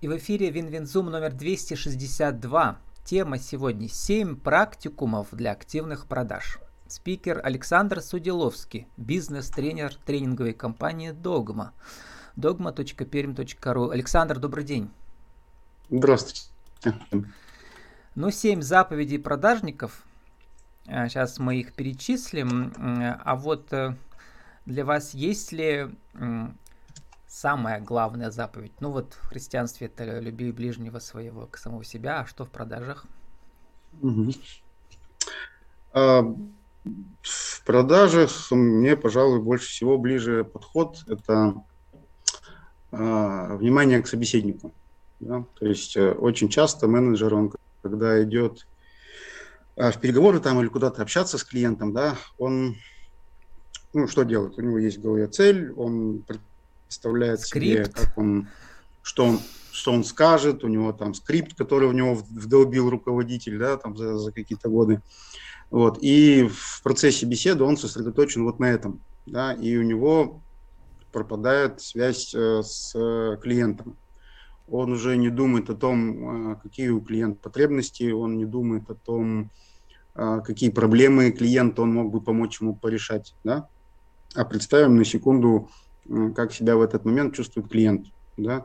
И в эфире WinWinZoom номер 262. Тема сегодня «7 практикумов для активных продаж». Спикер Александр Судиловский, бизнес-тренер тренинговой компании «Догма». dogma.perm.ru. Александр, добрый день. Здравствуйте. Ну, семь заповедей продажников. Сейчас мы их перечислим. А вот э, для вас есть ли самая главная заповедь? Ну вот в христианстве это люби ближнего своего к самого себя, а что в продажах? А, в продажах мне, пожалуй, больше всего ближе подход – это а, внимание к собеседнику. Да? То есть э, очень часто менеджер, он когда идет а, в переговоры там или куда-то общаться с клиентом, да, он ну, что делает? У него есть в голове цель, он представляет скрипт. себе, как он, что он, что он скажет, у него там скрипт, который у него вдолбил руководитель, да, там за, за какие-то годы. Вот. И в процессе беседы он сосредоточен вот на этом, да, и у него пропадает связь э, с клиентом. Он уже не думает о том, э, какие у клиента потребности, он не думает о том, э, какие проблемы клиента он мог бы помочь ему порешать, да. А представим на секунду как себя в этот момент чувствует клиент. Да?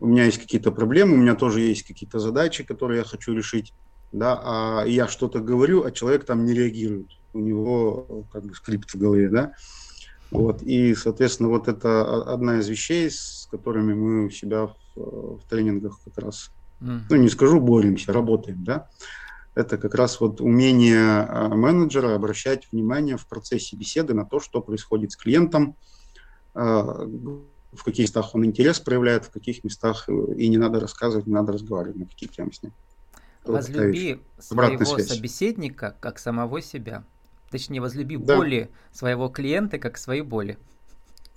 У меня есть какие-то проблемы, у меня тоже есть какие-то задачи, которые я хочу решить, да, а я что-то говорю, а человек там не реагирует. У него как бы скрипт в голове, да. Вот, и, соответственно, вот это одна из вещей, с которыми мы у себя в, в тренингах как раз, mm. ну, не скажу, боремся, работаем, да. Это как раз вот умение а, менеджера обращать внимание в процессе беседы на то, что происходит с клиентом, в каких местах он интерес проявляет, в каких местах и не надо рассказывать, не надо разговаривать на какие темы с ним. Возлюби своего собеседника как самого себя. Точнее, возлюби да. боли своего клиента как свои боли.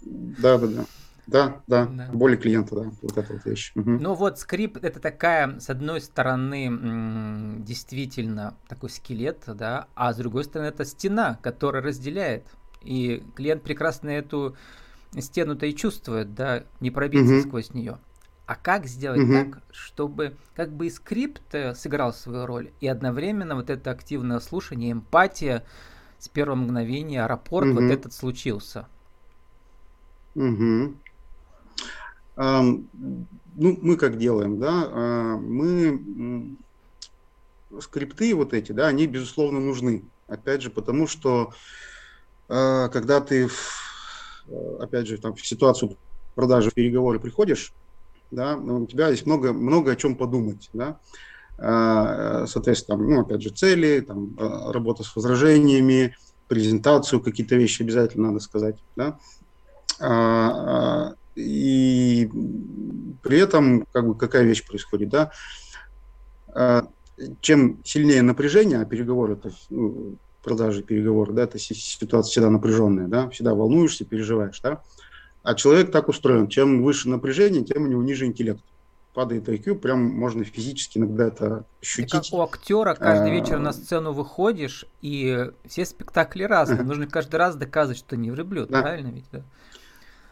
Да, да, да. Да, да, да. боли клиента, да, вот эта вот вещь. Угу. Ну вот скрипт это такая, с одной стороны, действительно такой скелет, да, а с другой стороны это стена, которая разделяет. И клиент прекрасно эту стену-то и чувствует, да, не пробиться угу. сквозь нее. А как сделать угу. так, чтобы как бы и скрипт э, сыграл свою роль, и одновременно вот это активное слушание, эмпатия с первого мгновения, аэропорт угу. вот этот случился? Угу. Um, ну, мы как делаем, да, uh, мы скрипты вот эти, да, они безусловно нужны. Опять же, потому что uh, когда ты опять же, там, в ситуацию продажи, в переговоры приходишь, да, у тебя есть много, много о чем подумать, да, э, соответственно, там, ну, опять же, цели, там, э, работа с возражениями, презентацию, какие-то вещи обязательно надо сказать, да, и при этом, как бы, какая вещь происходит, да, чем сильнее напряжение, а переговоры, это ну, продажи, переговоры, да, это ситуация всегда напряженная, да, всегда волнуешься, переживаешь, да. А человек так устроен, чем выше напряжение, тем у него ниже интеллект. Падает IQ, прям можно физически иногда это ощутить. как у актера каждый а... вечер на сцену выходишь, и все спектакли разные. Нужно каждый раз доказывать, что не влюблен, да. правильно ведь? Да?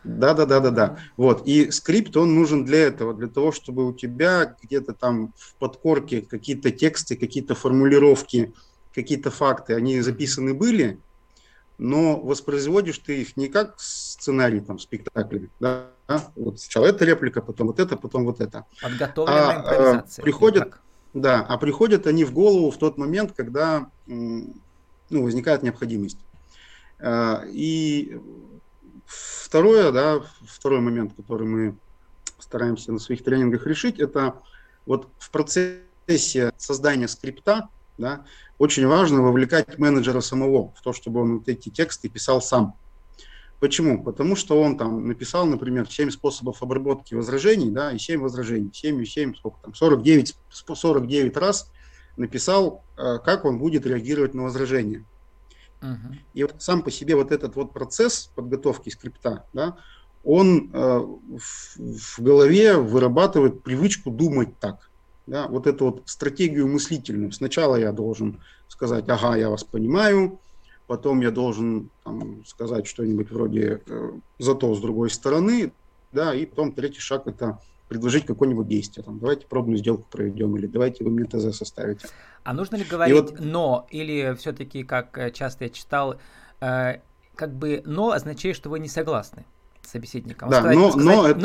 Да, да, да, да, да. Вот. И скрипт, он нужен для этого, для того, чтобы у тебя где-то там в подкорке какие-то тексты, какие-то формулировки, какие-то факты, они записаны были, но воспроизводишь ты их не как сценарий там спектакля, да, вот сначала эта реплика, потом вот это, потом вот это. Подготовленная а, импровизация. А, приходят, да, а приходят они в голову в тот момент, когда ну, возникает необходимость. А, и второе, да, второй момент, который мы стараемся на своих тренингах решить, это вот в процессе создания скрипта, да, очень важно вовлекать менеджера самого в то, чтобы он вот эти тексты писал сам. Почему? Потому что он там написал, например, 7 способов обработки возражений, да, и 7 возражений, 7 и 7, сколько там, 49, 49 раз написал, э, как он будет реагировать на возражения. Uh-huh. И вот сам по себе вот этот вот процесс подготовки скрипта, да, он э, в, в голове вырабатывает привычку думать так да, вот эту вот стратегию мыслительную. Сначала я должен сказать, ага, я вас понимаю, потом я должен там, сказать что-нибудь вроде э, зато с другой стороны, да, и потом третий шаг это предложить какое-нибудь действие. Там, давайте пробную сделку проведем, или давайте вы мне ТЗ составите. А нужно ли говорить вот... «но», или все-таки, как э, часто я читал, э, как бы «но» означает, что вы не согласны с собеседником. Да, сказать, но, сказать, но это...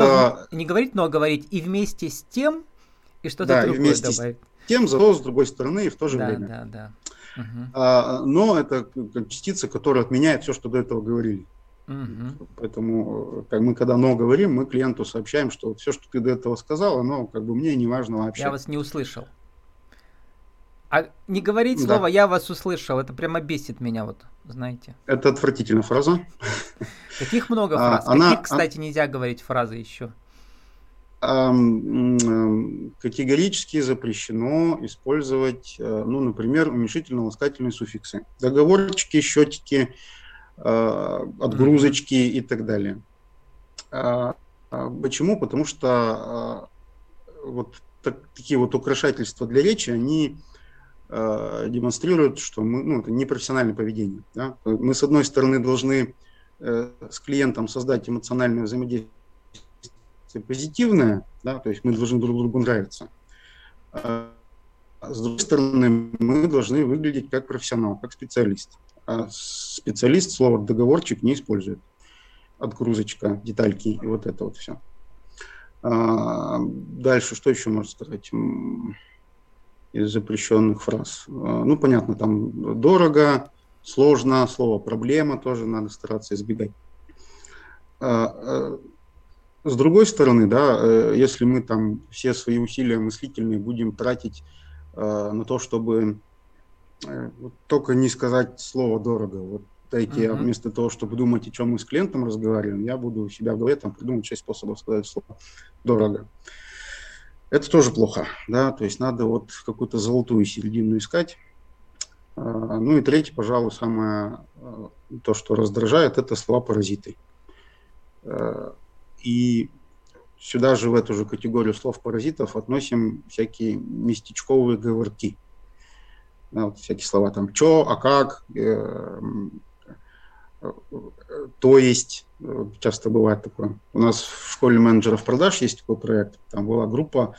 Но, не говорить «но», а говорить и вместе с тем, и что-то да, другое и вместе добавить. С тем, зато с другой стороны и в то же да, время. Да, да, угу. а, Но это как частица, которая отменяет все, что до этого говорили. Угу. Поэтому как мы когда «но» говорим, мы клиенту сообщаем, что все, что ты до этого сказал, оно как бы мне не важно вообще. Я вас не услышал. А не говорить да. слово «я вас услышал», это прямо бесит меня, вот, знаете. Это отвратительная фраза. Таких много а, фраз. А, Каких, она, кстати, нельзя говорить фразы еще? Категорически запрещено использовать, э, ну, например, уменьшительно-ласкательные суффиксы. Договорчики, счетики, э, отгрузочки и так далее. А, а почему? Потому что вот так, такие вот украшательства для речи, они демонстрируют, что мы, ну, это непрофессиональное поведение. Да? Мы, с одной стороны, должны э, с клиентом создать эмоциональное взаимодействие позитивное, да, то есть мы должны друг другу нравиться. А с другой стороны, мы должны выглядеть как профессионал, как специалист. А специалист слово договорчик не использует. Отгрузочка, детальки и вот это вот все. А, дальше, что еще можно сказать? из запрещенных фраз. А, ну, понятно, там дорого, сложно, слово проблема тоже надо стараться избегать. А, а, с другой стороны, да, э, если мы там все свои усилия мыслительные будем тратить на то, чтобы э, только не сказать слово дорого, вот дайте uh-huh. вместо того, чтобы думать, о чем мы с клиентом разговариваем, я буду у себя в голове там придумать шесть способов сказать слово дорого. Это тоже плохо, да, то есть надо вот какую-то золотую середину искать. А, ну и третье, пожалуй, самое а, то, что раздражает, это слова-паразиты. И сюда же, в эту же категорию слов-паразитов относим всякие местечковые говорки. Да, вот всякие слова там «чё», «а как», э, то есть, э, часто бывает такое. У нас в школе менеджеров продаж есть такой проект. Там была группа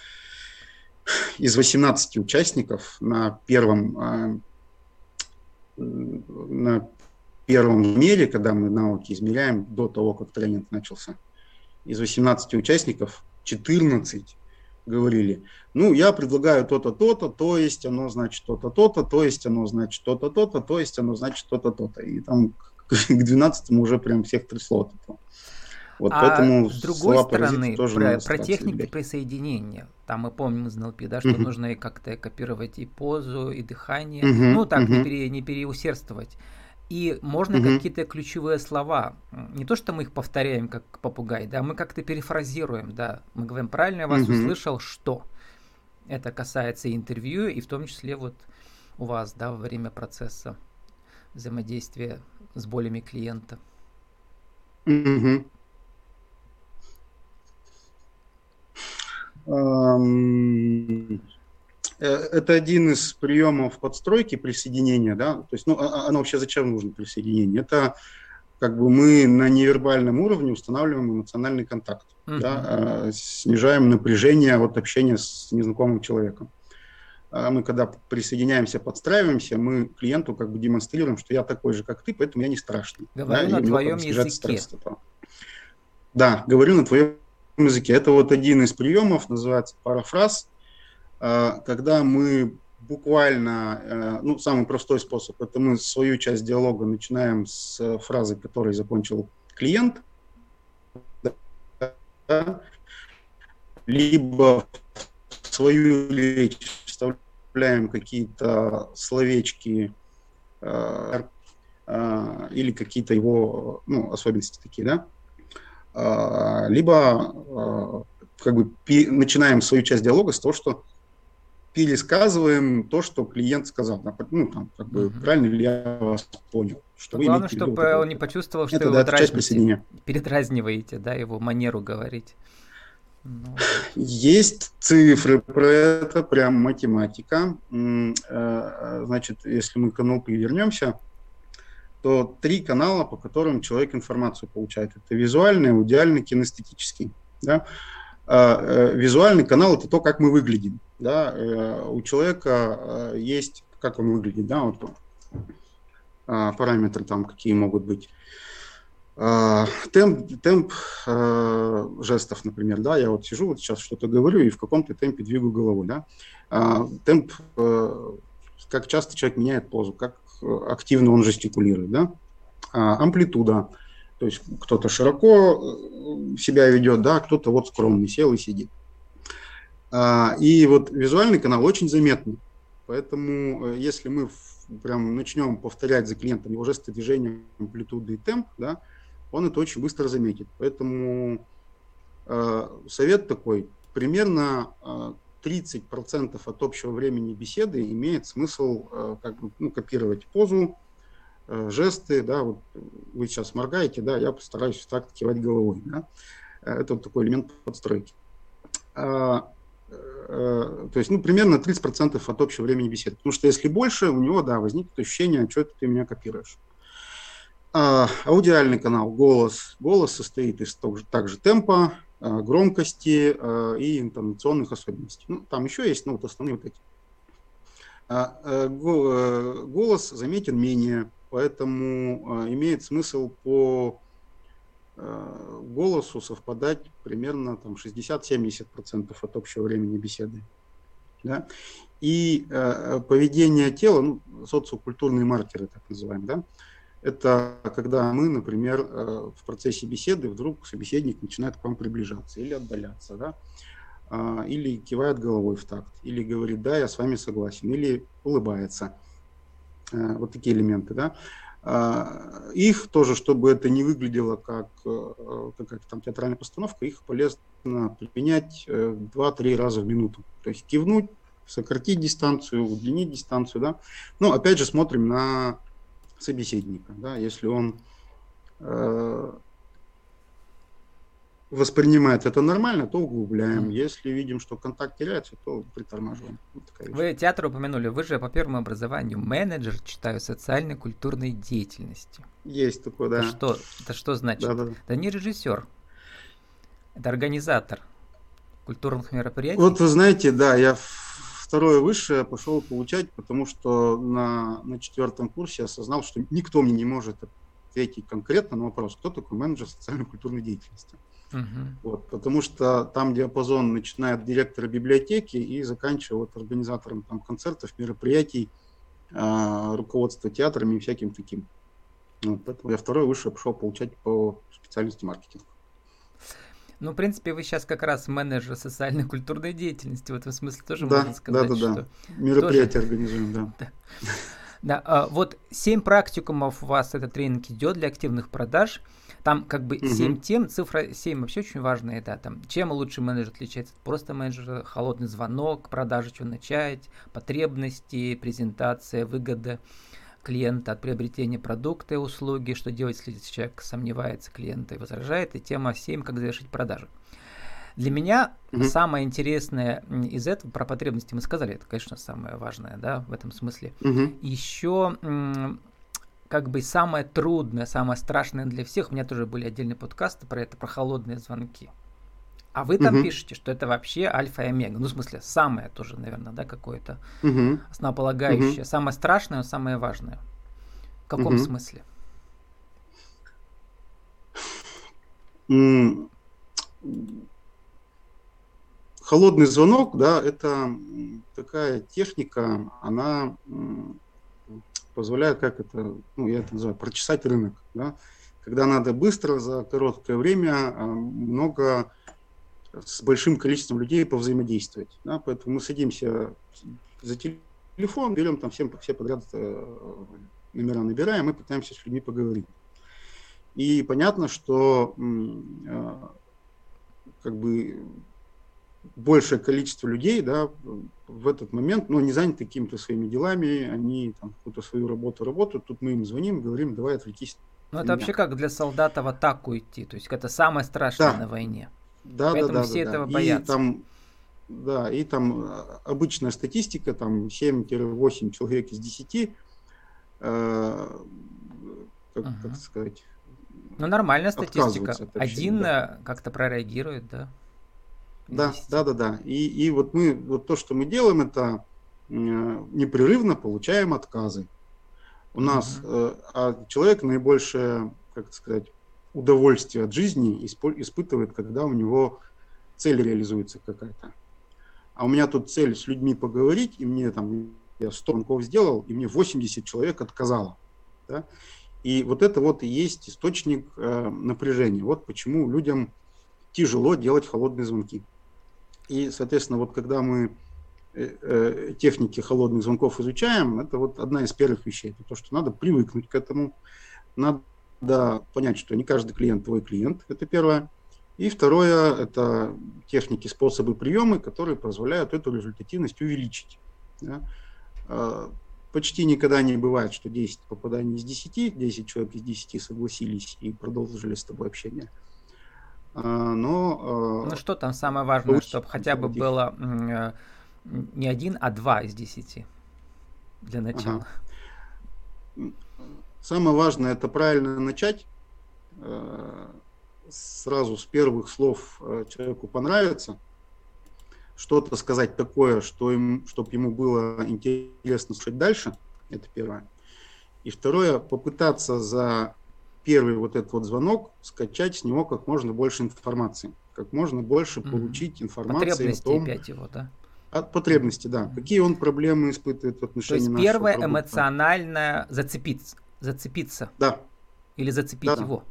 из 18 участников на первом, а, на первом мере, когда мы навыки измеряем, до того, как тренинг начался. Из 18 участников 14 говорили, ну, я предлагаю то-то, то-то, то есть оно значит то-то, то-то, то есть оно значит то-то, то-то, то есть оно значит то-то, то-то. И там к 12 уже прям всех трясло. Вот а поэтому с другой стороны, тоже про, про техники избегать. присоединения, там мы помним из НЛП, да, что uh-huh. нужно и как-то копировать и позу, и дыхание, uh-huh. ну так, uh-huh. не, пере, не переусердствовать. И можно uh-huh. какие-то ключевые слова, не то, что мы их повторяем как попугай, да, мы как-то перефразируем, да, мы говорим, правильно я вас uh-huh. услышал, что? Это касается и интервью, и в том числе вот у вас, да, во время процесса взаимодействия с болями клиента. Угу. Это один из приемов подстройки присоединения, да, то есть, ну, а, а оно вообще зачем нужно присоединение? Это как бы мы на невербальном уровне устанавливаем эмоциональный контакт, uh-huh. да, а, снижаем напряжение от общения с незнакомым человеком. Мы когда присоединяемся, подстраиваемся, мы клиенту как бы демонстрируем, что я такой же, как ты, поэтому я не страшный. Говорю да, на твоем языке. Да, говорю на твоем языке. Это вот один из приемов, называется парафраз, когда мы буквально, э, ну, самый простой способ, это мы свою часть диалога начинаем с фразы, которой закончил клиент, да, либо свою речь вставляем какие-то словечки э, э, или какие-то его ну, особенности такие, да, э, либо э, как бы начинаем свою часть диалога с того, что пересказываем то, что клиент сказал. Ну, там, как бы, mm-hmm. правильно ли я вас понял? Что Главное, чтобы он не почувствовал, что это, вы да, его передразниваете, да, его манеру говорить. Ну, Есть цифры про это, прям математика. Э, значит, если мы к НЛП вернемся, то три канала, по которым человек информацию получает. Это визуальный, аудиальный, кинестетический. Да? А, визуальный канал это то, как мы выглядим. Да? У человека есть, как он выглядит, да, вот параметры там какие могут быть. Темп, темп жестов, например, да, я вот сижу, вот сейчас что-то говорю и в каком-то темпе двигаю головой, да. Темп, как часто человек меняет позу, как активно он жестикулирует, да. Амплитуда, то есть кто-то широко э, себя ведет, да, кто-то вот скромный сел и сидит. А, и вот визуальный канал очень заметный. Поэтому э, если мы прям начнем повторять за клиентом его жесты движения, амплитуды и темп, да, он это очень быстро заметит. Поэтому э, совет такой, примерно э, 30% от общего времени беседы имеет смысл э, как бы, ну, копировать позу, жесты, да, вот вы сейчас моргаете, да, я постараюсь так кивать головой, да. Э, это вот такой элемент подстройки. А, э, то есть, ну, примерно 30% от общего времени беседы. Потому что если больше, у него, да, возникнет ощущение, что это ты меня копируешь. А, аудиальный канал, голос. Голос состоит из того же, также темпа, громкости и интонационных особенностей. Ну, там еще есть, ну, вот основные вот эти. А, голос заметен менее поэтому э, имеет смысл по э, голосу совпадать примерно там 60-70% от общего времени беседы. Да? И э, поведение тела, ну, социокультурные маркеры, так называемые, да? это когда мы, например, э, в процессе беседы вдруг собеседник начинает к вам приближаться или отдаляться, да? э, или кивает головой в такт, или говорит, да, я с вами согласен, или улыбается. Э, вот такие элементы, да. А, их тоже, чтобы это не выглядело как э, какая-то там театральная постановка, их полезно применять 2-3 э, раза в минуту. То есть кивнуть, сократить дистанцию, удлинить дистанцию, да. Ну, опять же, смотрим на собеседника, да, если он воспринимает это нормально, то углубляем. Если видим, что контакт теряется, то притормаживаем. Вот вы театр упомянули. Вы же по первому образованию менеджер, читаю, социальной культурной деятельности. Есть такое, да. Это что, это что значит? Да, да. да не режиссер. Это организатор культурных мероприятий. Вот вы знаете, да, я второе высшее пошел получать, потому что на, на четвертом курсе осознал, что никто мне не может ответить конкретно на вопрос, кто такой менеджер социально-культурной деятельности. Угу. Вот, потому что там диапазон начинает от директора библиотеки и заканчивая вот организатором там, концертов, мероприятий, э, руководства театрами и всяким таким. Вот, поэтому я второй высшее пошел получать по специальности маркетинг. Ну, в принципе, вы сейчас как раз менеджер социальной культурной деятельности. В этом смысле тоже да, можно сказать, да, да, да. Мероприятия тоже... организуем, да. да. Да, а, вот семь практикумов у вас этот тренинг идет для активных продаж. Там как бы угу. 7 тем, цифра 7 вообще очень важная, да, там, чем лучший менеджер отличается от просто менеджера, холодный звонок, продажи, что начать, потребности, презентация, выгода клиента от приобретения продукта и услуги, что делать, если человек сомневается, клиента и возражает, и тема 7, как завершить продажи. Для меня mm самое интересное из этого, про потребности мы сказали, это, конечно, самое важное, да, в этом смысле. mm Еще как бы самое трудное, самое страшное для всех, у меня тоже были отдельные подкасты про это, про холодные звонки. А вы там угу. пишете, что это вообще альфа и омега. Ну, в смысле, самое тоже, наверное, да, какое-то угу. основополагающее. Угу. Самое страшное, но самое важное. В каком угу. смысле? Холодный звонок, да, это такая техника, она позволяет, как это, ну, я это называю, прочесать рынок, да, когда надо быстро, за короткое время а, много с большим количеством людей повзаимодействовать. Да, поэтому мы садимся за телефон, берем там всем, все подряд э, номера набираем и пытаемся с людьми поговорить. И понятно, что э, как бы большее количество людей, да, в этот момент, ну, не заняты какими-то своими делами, они там какую-то свою работу работают, тут мы им звоним, говорим, давай отвлекись. Ну, это вообще как для солдата в атаку идти, то есть это самое страшное да. на войне. Да, Поэтому да, да. все да, этого да. боятся. И там, да, и там а, обычная статистика, там 7-8 человек из 10, э, как, ага. как сказать, ну, нормальная статистика. Один да. как-то прореагирует, да. Да, да, да, да. И, и вот мы, вот то, что мы делаем, это э, непрерывно получаем отказы. У mm-hmm. нас, э, а человек наибольшее, как сказать, удовольствие от жизни испытывает, когда у него цель реализуется какая-то. А у меня тут цель с людьми поговорить, и мне там, я 100 звонков сделал, и мне 80 человек отказало. Да? И вот это вот и есть источник э, напряжения. Вот почему людям тяжело делать холодные звонки. И, соответственно, вот когда мы э, э, техники холодных звонков изучаем, это вот одна из первых вещей. Это то, что надо привыкнуть к этому. Надо понять, что не каждый клиент твой клиент. Это первое. И второе, это техники, способы, приемы, которые позволяют эту результативность увеличить. Да? А, почти никогда не бывает, что 10 попаданий из 10, 10 человек из 10 согласились и продолжили с тобой общение. А, но... А, ну что там самое важное, чтобы хотя бы было э, не один, а два из десяти для начала. Ага. Самое важное это правильно начать. Э, сразу с первых слов э, человеку понравится. Что-то сказать такое, что им, чтобы ему было интересно слушать дальше. Это первое. И второе, попытаться за первый вот этот вот звонок скачать с него как можно больше информации, как можно больше mm-hmm. получить информации о том, опять его, да? От потребности, да. Mm-hmm. Какие он проблемы испытывает в отношении То есть первое продукта. эмоционально зацепиться, зацепиться. Да. Или зацепить да, его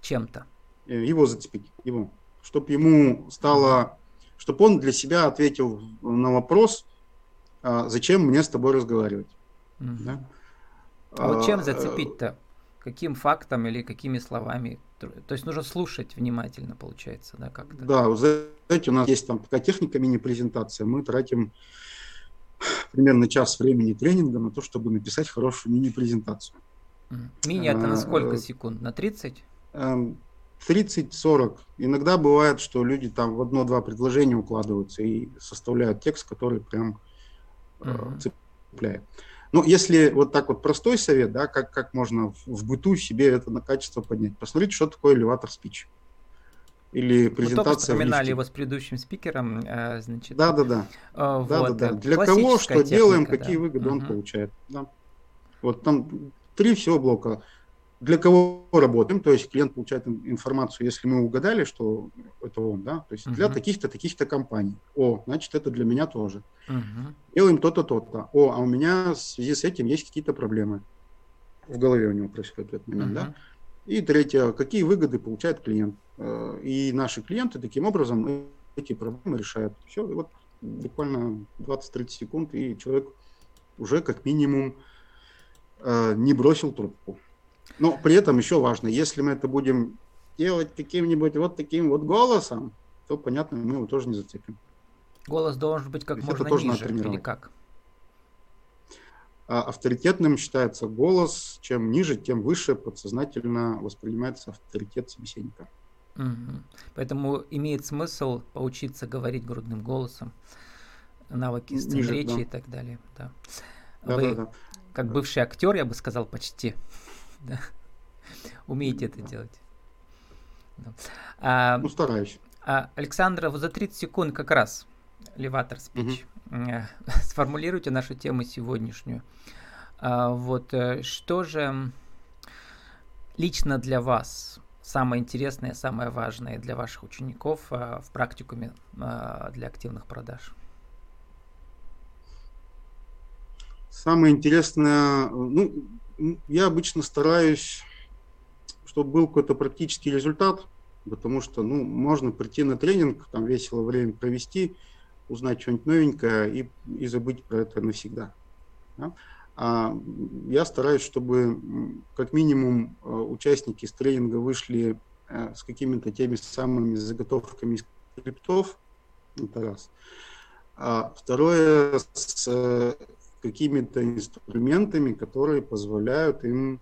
чем-то. Э, его зацепить, его. Чтобы ему стало, чтобы он для себя ответил на вопрос, а зачем мне с тобой разговаривать. Mm-hmm. Да? А вот чем а, зацепить-то? Каким фактом или какими словами. То есть нужно слушать внимательно, получается, да, как-то. Да, вы знаете, у нас есть там такая техника мини-презентация. Мы тратим примерно час времени тренинга на то, чтобы написать хорошую мини-презентацию. Мини это на сколько а, секунд? На 30? 30-40. Эм, Иногда бывает, что люди там в одно-два предложения укладываются и составляют текст, который прям uh-huh. цепляет. Ну, если вот так вот простой совет, да, как, как можно в, в быту себе это на качество поднять. Посмотрите, что такое элеватор спич. Или презентация. Мы вспоминали его с предыдущим спикером, э, значит. Да, да, да. Э, да, вот, да, да. Для кого что техника, делаем, да. какие выгоды угу. он получает. Да. Вот там три всего блока для кого работаем, то есть клиент получает информацию, если мы угадали, что это он, да, то есть uh-huh. для таких-то, таких-то компаний. О, значит, это для меня тоже. Uh-huh. Делаем то-то, то-то. О, а у меня в связи с этим есть какие-то проблемы. В голове у него происходит этот момент, uh-huh. да. И третье, какие выгоды получает клиент. Э, и наши клиенты таким образом эти проблемы решают. Все, и вот буквально 20-30 секунд, и человек уже как минимум э, не бросил трубку. Но при этом еще важно, если мы это будем делать каким-нибудь вот таким вот голосом, то, понятно, мы его тоже не зацепим. Голос должен быть как То можно тоже ниже, или как? А авторитетным считается голос. Чем ниже, тем выше подсознательно воспринимается авторитет собеседника. Угу. Поэтому имеет смысл поучиться говорить грудным голосом, навыки сцен речи да. и так далее. Да. Да, Вы, да, да. как бывший актер, я бы сказал, почти да. Умеете это делать. Да. А, ну, стараюсь. А, Александра, вот за 30 секунд как раз леватор спич. Угу. Сформулируйте нашу тему сегодняшнюю. А, вот э, что же лично для вас самое интересное, самое важное для ваших учеников а, в практикуме а, для активных продаж? Самое интересное, ну, я обычно стараюсь, чтобы был какой-то практический результат, потому что, ну, можно прийти на тренинг, там весело время провести, узнать что-нибудь новенькое и, и забыть про это навсегда. Да? А я стараюсь, чтобы как минимум э, участники с тренинга вышли э, с какими-то теми самыми заготовками скриптов, это раз. А второе, с какими-то инструментами, которые позволяют им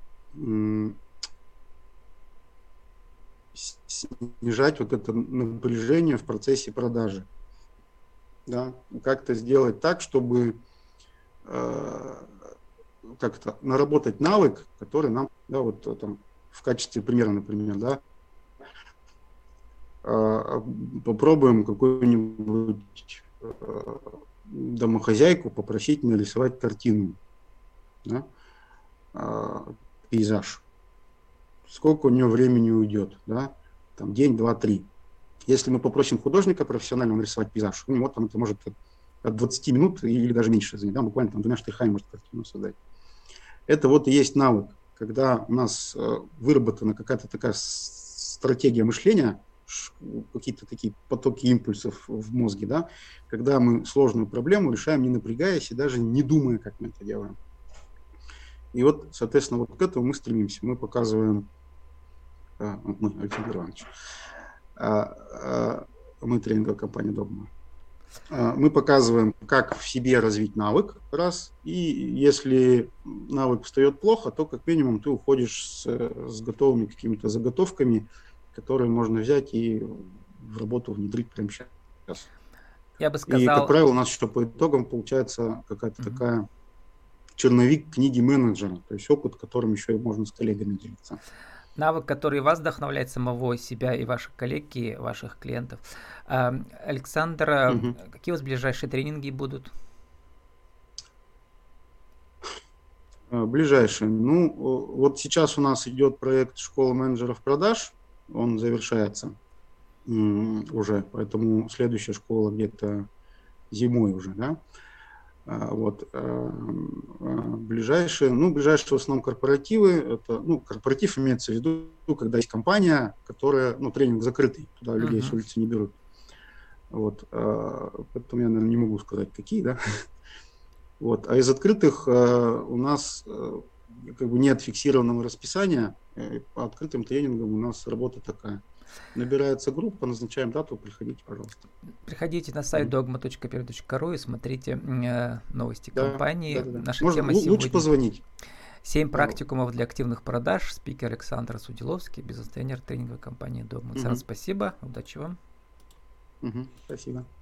снижать вот это напряжение в процессе продажи. Да? Как-то сделать так, чтобы э, как-то наработать навык, который нам, да, вот там в качестве примера, например, да, э, попробуем какую-нибудь э, домохозяйку попросить нарисовать картину, да? э, пейзаж. Сколько у нее времени уйдет, да? Там день, два, три. Если мы попросим художника профессионального нарисовать пейзаж, у него там это может от 20 минут или даже меньше занять, да, буквально там двумя штрихами может картину создать. Это вот и есть навык, когда у нас э, выработана какая-то такая стратегия мышления, какие-то такие потоки импульсов в мозге, да, когда мы сложную проблему решаем, не напрягаясь и даже не думая, как мы это делаем. И вот, соответственно, вот к этому мы стремимся. Мы показываем, а, мы, Александр Иванович, а, а, мы тренинговая компания «Догма». А, мы показываем, как в себе развить навык, раз, и если навык встает плохо, то как минимум ты уходишь с, с готовыми какими-то заготовками, которые можно взять и в работу внедрить прямо сейчас. Я бы сказал... И, как правило, у нас еще по итогам получается какая-то mm-hmm. такая черновик книги менеджера, то есть опыт, которым еще и можно с коллегами делиться навык, который вас вдохновляет самого себя и ваших коллег, и ваших клиентов. Александр, угу. какие у вас ближайшие тренинги будут? А, ближайшие. Ну, вот сейчас у нас идет проект школа менеджеров продаж, он завершается уже, поэтому следующая школа где-то зимой уже, да. А, вот. А, а, ближайшие, ну, ближайшие в основном корпоративы, это, ну, корпоратив имеется в виду, когда есть компания, которая, ну, тренинг закрытый, туда людей uh-huh. с улицы не берут. Вот, поэтому я, наверное, не могу сказать, какие, да. Вот, а из открытых у нас как бы нет фиксированного расписания, э, по открытым тренингам у нас работа такая – Набирается группа, назначаем дату, приходите, пожалуйста. Приходите на сайт dogma.per.ru и смотрите э, новости да, компании. Да, да, да. Наша Можно, тема лучше сегодня... позвонить. Семь практикумов для активных продаж. Спикер Александр Судиловский, бизнес-тренер тренинговой компании Dogma. Угу. спасибо, удачи вам. Угу, спасибо.